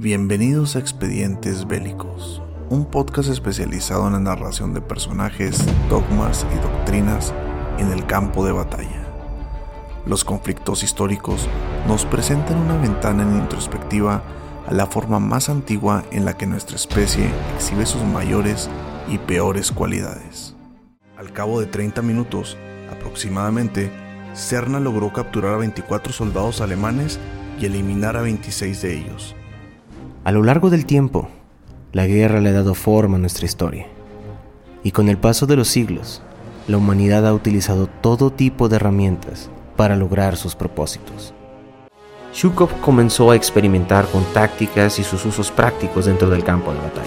Bienvenidos a Expedientes Bélicos, un podcast especializado en la narración de personajes, dogmas y doctrinas en el campo de batalla. Los conflictos históricos nos presentan una ventana en introspectiva a la forma más antigua en la que nuestra especie exhibe sus mayores y peores cualidades. Al cabo de 30 minutos, aproximadamente, Cerna logró capturar a 24 soldados alemanes y eliminar a 26 de ellos. A lo largo del tiempo, la guerra le ha dado forma a nuestra historia. Y con el paso de los siglos, la humanidad ha utilizado todo tipo de herramientas para lograr sus propósitos. Shukov comenzó a experimentar con tácticas y sus usos prácticos dentro del campo de batalla.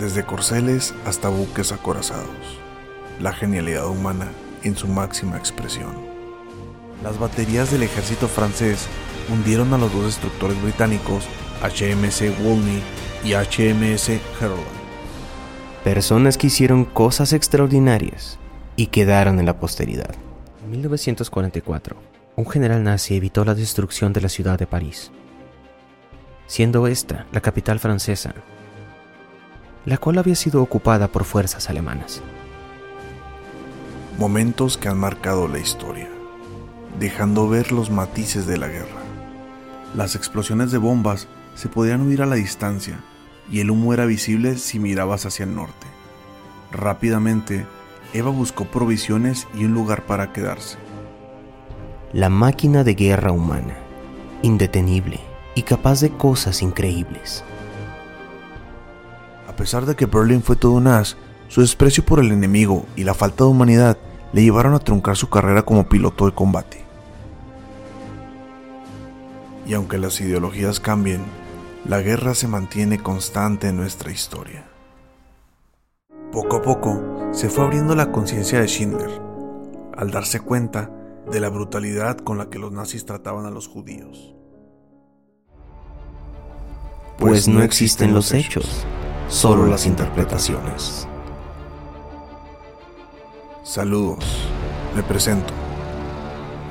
Desde corceles hasta buques acorazados, la genialidad humana en su máxima expresión. Las baterías del ejército francés hundieron a los dos destructores británicos HMS Wolney y HMS Herald. Personas que hicieron cosas extraordinarias y quedaron en la posteridad. En 1944, un general nazi evitó la destrucción de la ciudad de París, siendo esta la capital francesa, la cual había sido ocupada por fuerzas alemanas. Momentos que han marcado la historia, dejando ver los matices de la guerra. Las explosiones de bombas se podían oír a la distancia y el humo era visible si mirabas hacia el norte. Rápidamente, Eva buscó provisiones y un lugar para quedarse. La máquina de guerra humana, indetenible y capaz de cosas increíbles. A pesar de que Berlin fue todo un as, su desprecio por el enemigo y la falta de humanidad le llevaron a truncar su carrera como piloto de combate. Y aunque las ideologías cambien, la guerra se mantiene constante en nuestra historia. Poco a poco se fue abriendo la conciencia de Schindler al darse cuenta de la brutalidad con la que los nazis trataban a los judíos. Pues no existen los hechos, solo las interpretaciones. Saludos, me presento.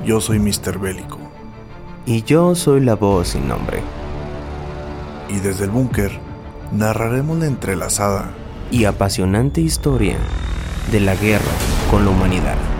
Yo soy Mr. Bélico. Y yo soy la voz sin nombre. Y desde el búnker narraremos la entrelazada y apasionante historia de la guerra con la humanidad.